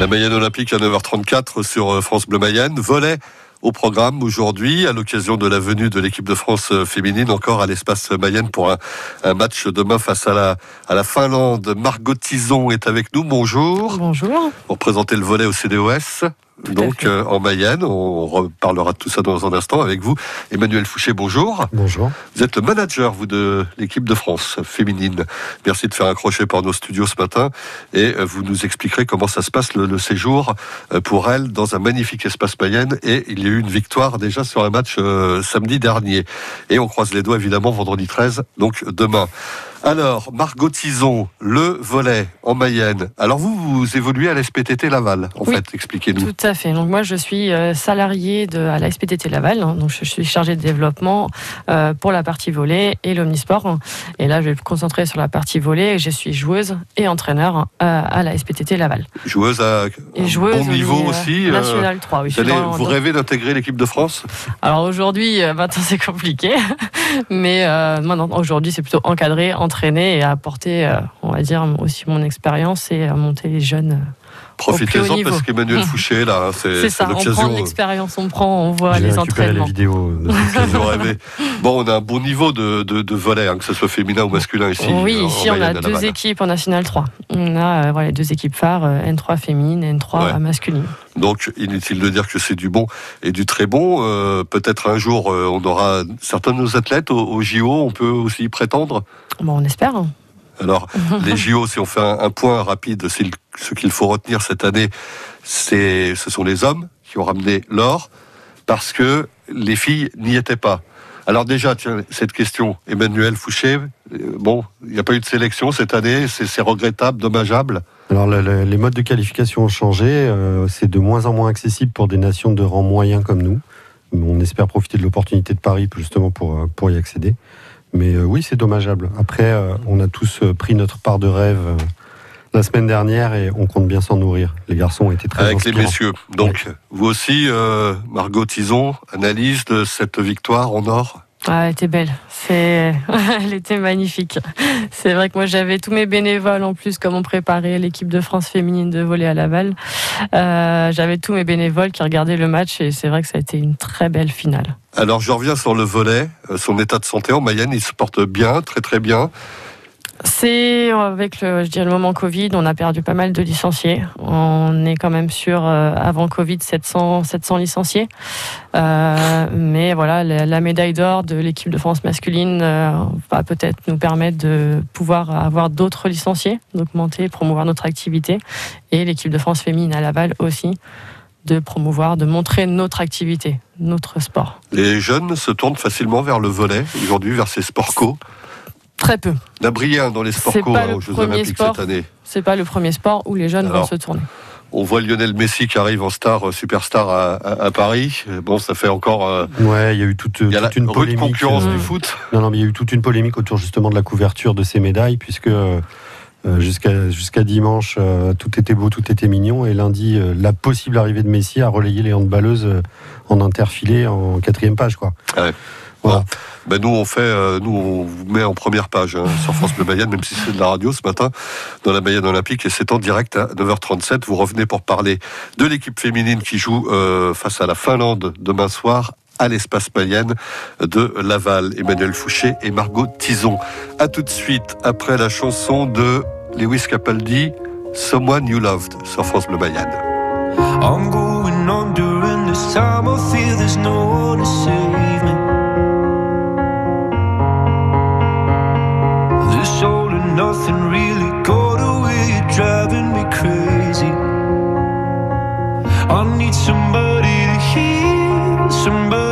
La Mayenne Olympique à 9h34 sur euh, France Bleu Mayenne. Volet au programme aujourd'hui à l'occasion de la venue de l'équipe de France euh, féminine encore à l'espace Mayenne pour un, match demain face à la, à la Finlande. Margot Tison est avec nous. Bonjour. Bonjour. Pour présenter le volet au CDOS donc euh, en Mayenne. On reparlera de tout ça dans un instant avec vous. Emmanuel Fouché, bonjour. Bonjour. Vous êtes le manager, vous, de l'équipe de France féminine. Merci de faire un crochet par nos studios ce matin et euh, vous nous expliquerez comment ça se passe le, séjour euh, pour elle dans un magnifique espace Mayenne. Et il y a eu une victoire déjà sur un match samedi dernier. Et on croise les doigts évidemment vendredi 13, donc demain. Alors, Margot Tison, le volet en Mayenne. Alors vous, vous évoluez à l'SPTT Laval, en fait, expliquez-nous. Tout à fait. Donc moi, je suis euh, salarié de, à la SPTT Laval. Hein. donc je suis chargé de développement euh, pour la partie volet et l'omnisport. Et là, je vais me concentrer sur la partie volet. Je suis joueuse et entraîneur euh, à la SPTT Laval. Joueuse à et joueuse bon niveau aussi. National 3, oui. Vous, rêvez d'intégrer l'équipe de France? Alors aujourd'hui, maintenant c'est compliqué. Mais aujourd'hui, c'est plutôt encadré, entraîner et apporter, euh, on va dire, aussi mon expérience et monter les jeunes. Euh, Profitez-en parce qu'Emmanuel Fouché, là, c'est ça, on prend l'expérience, on prend, on voit les entraînements. Les vidéos bon, on a un bon niveau de, de, volet, hein, que ce soit féminin ou masculin ici. Oui, ici on a deux équipes en National 3. On a euh, voilà, deux équipes phares, N3 féminine, N3 masculine. Donc, inutile de dire que c'est du bon et du très bon. Peut-être un jour, on aura certains de nos athlètes au, au JO, on peut aussi y prétendre? Bon, on espère. Alors, les JO, si on fait un, point rapide, ce qu'il faut retenir cette année, c'est, ce sont les hommes qui ont ramené l'or, parce que les filles n'y étaient pas. Alors déjà, tiens, cette question, Emmanuel Fouché, euh, bon, il n'y a pas eu de sélection cette année, c'est regrettable, dommageable. Alors les modes de qualification ont changé, euh, c'est de moins en moins accessible pour des nations de rang moyen comme nous. On espère profiter de l'opportunité de Paris justement pour, euh, pour y accéder. Mais oui, c'est dommageable. Après, on a tous pris notre part de rêve la semaine dernière et on compte bien s'en nourrir. Les garçons ont été très Avec les messieurs. Donc, vous aussi, Margot Tison, analyse de cette victoire en or ah, elle était belle. C'est, elle était magnifique. C'est vrai que moi j'avais tous mes bénévoles en plus, comme on préparait l'équipe de France féminine de volley à Laval. Euh, j'avais tous mes bénévoles qui regardaient le match et c'est vrai que ça a été une très belle finale. Alors je reviens sur le volet, euh, son état de santé en Mayenne, il se porte bien, très très bien. C'est avec le, je dirais, le moment Covid, on a perdu pas mal de licenciés. On est quand même sur euh, avant Covid 700 700 licenciés. Euh, mais voilà, la, médaille d'or de l'équipe de France masculine euh, va peut-être nous permettre de pouvoir avoir d'autres licenciés, d'augmenter, promouvoir notre activité, et l'équipe de France féminine à Laval aussi de promouvoir, de montrer notre activité, notre sport. Les jeunes se tournent facilement vers le volet aujourd'hui, vers ces sports co. Très peu. La brillante dans les sports co hein, aux Jeux Olympiques cette année. C'est pas le premier sport où les jeunes vont se tourner. On voit Lionel Messi qui arrive en star, euh, superstar à, Paris. Bon, ça fait encore. Euh, ouais, il y a eu toute, une polémique. concurrence du foot. Non, non, mais il y a eu toute une polémique autour justement de la couverture de ces médailles, puisque euh, jusqu'à jusqu'à dimanche, tout était beau, tout était mignon, et lundi, la possible arrivée de Messi a relayé les handballeuses en interfilé en quatrième page, quoi. Ouais. Ben nous on fait, euh, nous on vous met en première page hein, sur France Bleu Mayenne, même si c'est de la radio ce matin dans la Mayenne Olympique et c'est en direct à 9h37. Vous revenez pour parler de l'équipe féminine qui joue euh, face à la Finlande demain soir à l'espace Mayenne de Laval. Emmanuel Fouché et Margot Tison. A tout de suite après la chanson de Lewis Capaldi, Someone You Loved sur France Bleu Mayenne. Nothing really got away, you're driving me crazy. I need somebody to hear, somebody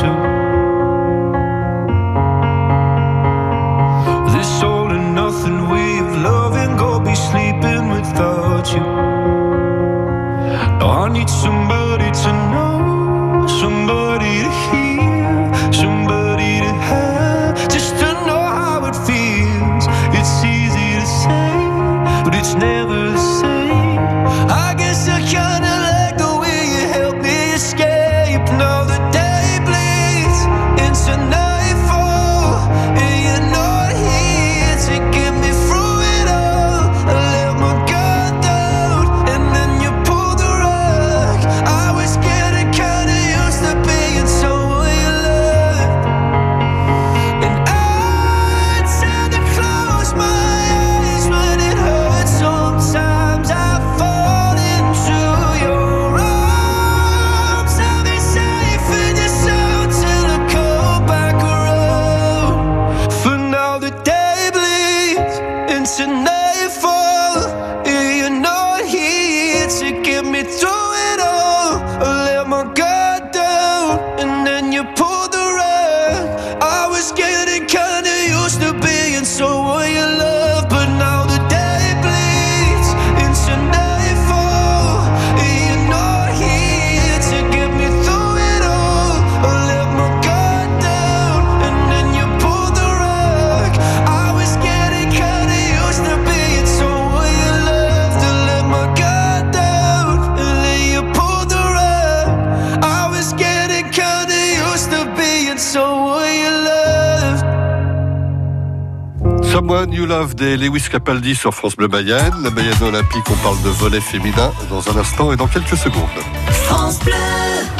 too get me through Love des Lewis Capaldi sur France Bleu Mayenne. La Mayenne Olympique, on parle de volet féminin dans un instant et dans quelques secondes. France Bleu.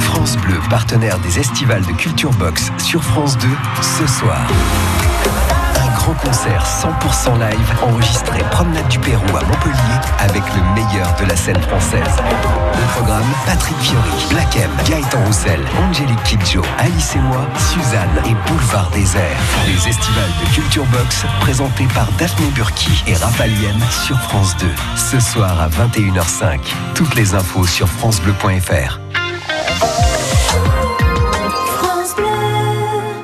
France Bleu, partenaire des estivales de Culture Box sur France 2, ce soir. Un grand concert 100% live enregistré Promenade du Pérou à Montpellier avec le meilleur de la scène française. Au programme, Patrick Fiori, Black M, Gaëtan Roussel, Angélique Kidjo, Alice et moi, Suzanne et Boulevard Désert. Les estivales de Culture Box présentés par Daphné Burki et Raphaël sur France 2. Ce soir à 21h05. Toutes les infos sur francebleu.fr.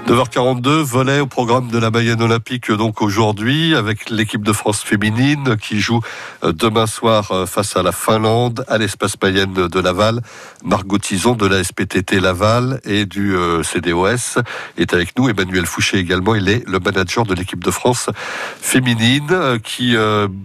9h42, volet au programme de la Mayenne Olympique donc aujourd'hui avec l'équipe de France féminine qui joue euh, demain soir euh, face à la Finlande à l'espace Mayenne de Laval. Margot Tison de la SPTT Laval et du euh, CDOS est avec nous. Emmanuel Fouché également, il est le manager de l'équipe de France féminine qui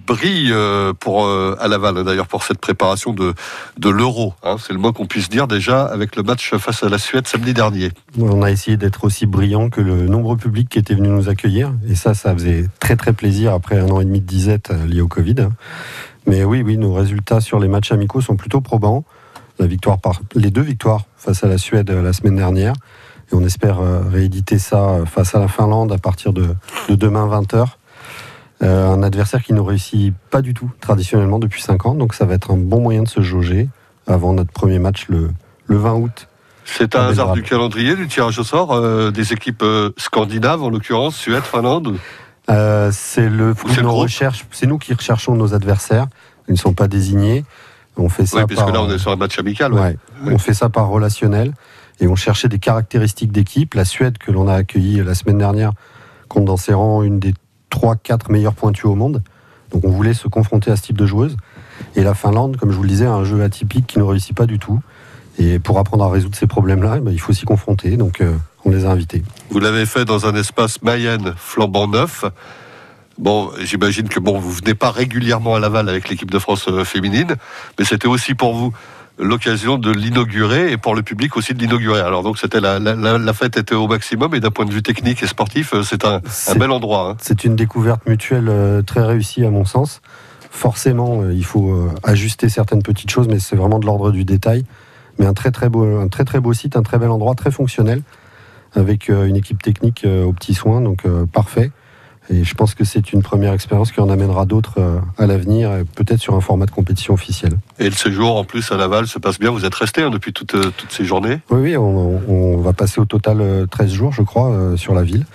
brille pour à Laval hein, d'ailleurs pour cette préparation de de l'Euro. hein. C'est le moins qu'on puisse dire déjà avec le match face à la Suède samedi dernier. On a essayé d'être aussi brillant que le nombreux public qui était venu nous accueillir. Et ça, ça faisait très très plaisir après un an et demi de disette euh, lié au Covid. Mais oui, oui, nos résultats sur les matchs amicaux sont plutôt probants. La victoire par, les deux victoires face à la Suède euh, la semaine dernière. Et on espère euh, rééditer ça face à la Finlande à partir de, de demain 20h. un adversaire qui ne réussit pas du tout traditionnellement depuis 5 ans. Donc ça va être un bon moyen de se jauger avant notre premier match le 20 août. C'est un hasard du calendrier, du tirage au sort, euh, des équipes euh, scandinaves en l'occurrence, Suède, Finlande? Euh, c'est le fruit de nos recherches. C'est nous qui recherchons nos adversaires. Ils ne sont pas désignés. On fait ça Oui, parce par. que là on est sur un match amical. ouais. Ouais. On fait ça par relationnel et on cherchait des caractéristiques d'équipe. La Suède que l'on a accueillie la semaine dernière compte dans ses rangs une des 3-4 meilleures pointues au monde. Donc on voulait se confronter à ce type de joueuse. Et la Finlande, comme je vous le disais, a un jeu atypique qui ne réussit pas du tout. Et pour apprendre à résoudre ces problèmes-là, eh ben, il faut s'y confronter. Donc euh, on les a invités. Vous l'avez fait dans un espace Mayenne flambant neuf. Bon, j'imagine que bon, vous venez pas régulièrement à Laval avec l'équipe de France euh, féminine, mais c'était aussi pour vous l'occasion de l'inaugurer et pour le public aussi de l'inaugurer. Alors donc c'était la, la, la- la fête était au maximum et d'un point de vue technique et sportif, euh, c'est un, bel endroit. hein. C'est une découverte mutuelle très réussie à mon sens. Forcément, il faut ajuster certaines petites choses, mais c'est vraiment de l'ordre du détail. Mais un très très beau, un très très beau site, un très bel endroit, très fonctionnel, avec euh, une équipe technique euh, aux petits soins, donc euh, parfait. Et je pense que c'est une première expérience qui en amènera d'autres à l'avenir, peut-être sur un format de compétition officiel. Et le séjour en plus à Laval se passe bien. Vous êtes resté hein, depuis toutes, toutes ces journées? Oui, oui, on, on va passer au total euh, 13 jours, je crois, sur la ville.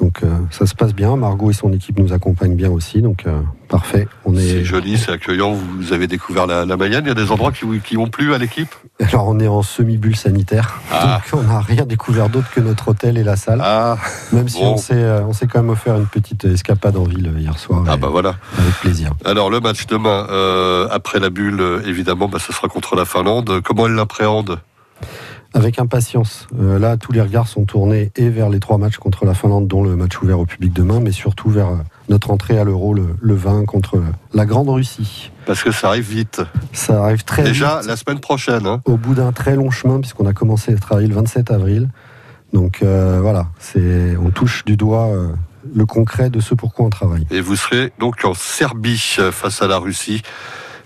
Donc euh, ça se passe bien. Margot et son équipe nous accompagnent bien aussi. Donc euh, parfait. On est... C'est joli, c'est accueillant. Vous avez découvert la, la Mayenne. Il y a des endroits qui, qui ont plu à l'équipe? Alors on est en semi-bulle sanitaire. Ah. Donc on n'a rien découvert d'autre que notre hôtel et la salle. Ah, Même si bon. on s'est euh, on s'est quand même offert une petite escapade en ville hier soir. ah bah voilà. Avec plaisir. Alors le match demain, euh, après la bulle, évidemment, bah, ce sera contre la Finlande. Comment elle l'appréhende? Avec impatience. Euh, là, tous les regards sont tournés et vers les trois matchs contre la Finlande, dont le match ouvert au public demain, mais surtout vers euh, notre entrée à l'Euro le, le 20 contre la Grande Russie. Parce que ça arrive vite. Ça arrive très Déjà vite, la semaine prochaine. hein. au bout d'un très long chemin, puisqu'on a commencé à travailler le 27 avril. Donc euh, voilà, c'est on touche du doigt euh, le concret de ce pourquoi on travaille. Et vous serez donc en Serbie euh, face à la Russie.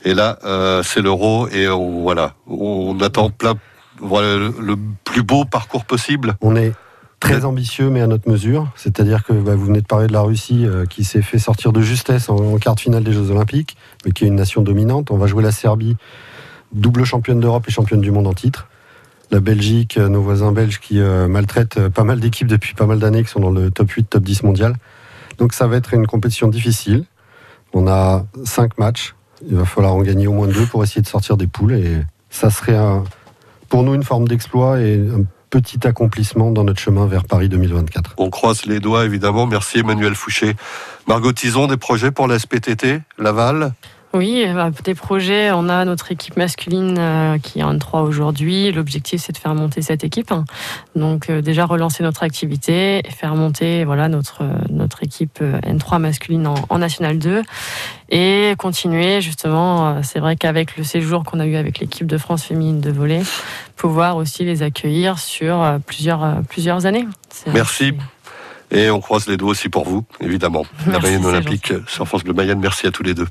Et là, euh, c'est l'euro et on, voilà, on attend plein, voilà, le, plus beau parcours possible. On est très ambitieux, mais à notre mesure. C'est-à-dire que bah, vous venez de parler de la Russie euh, qui s'est fait sortir de justesse en, en quart de finale des Jeux Olympiques, mais qui est une nation dominante. On va jouer la Serbie, double championne d'Europe et championne du monde en titre. La Belgique, euh, nos voisins belges qui euh, maltraitent pas mal d'équipes depuis pas mal d'années, qui sont dans le top 8, top 10 mondial. Donc ça va être une compétition difficile. On a cinq matchs. Il va falloir en gagner au moins deux pour essayer de sortir des poules. Et ça serait un- pour nous une forme d'exploit et un petit accomplissement dans notre chemin vers Paris 2024. On croise les doigts, évidemment. Merci Emmanuel Fouché. Margot Tison, des projets pour la SPTT, Laval? Oui, bah, des projets. On a notre équipe masculine euh, qui est en 3 aujourd'hui. L'objectif, c'est de faire monter cette équipe. Donc, euh, déjà relancer notre activité et faire monter voilà, notre, euh, notre équipe euh, N3 masculine en, en National 2. Et continuer, justement, c'est vrai qu'avec le séjour qu'on a eu avec l'équipe de France féminine de volley, pouvoir aussi les accueillir sur plusieurs, plusieurs années. Merci. Et on croise les doigts aussi pour vous, évidemment. la Mayenne Olympique sur France Bleu Mayenne. Merci à tous les deux.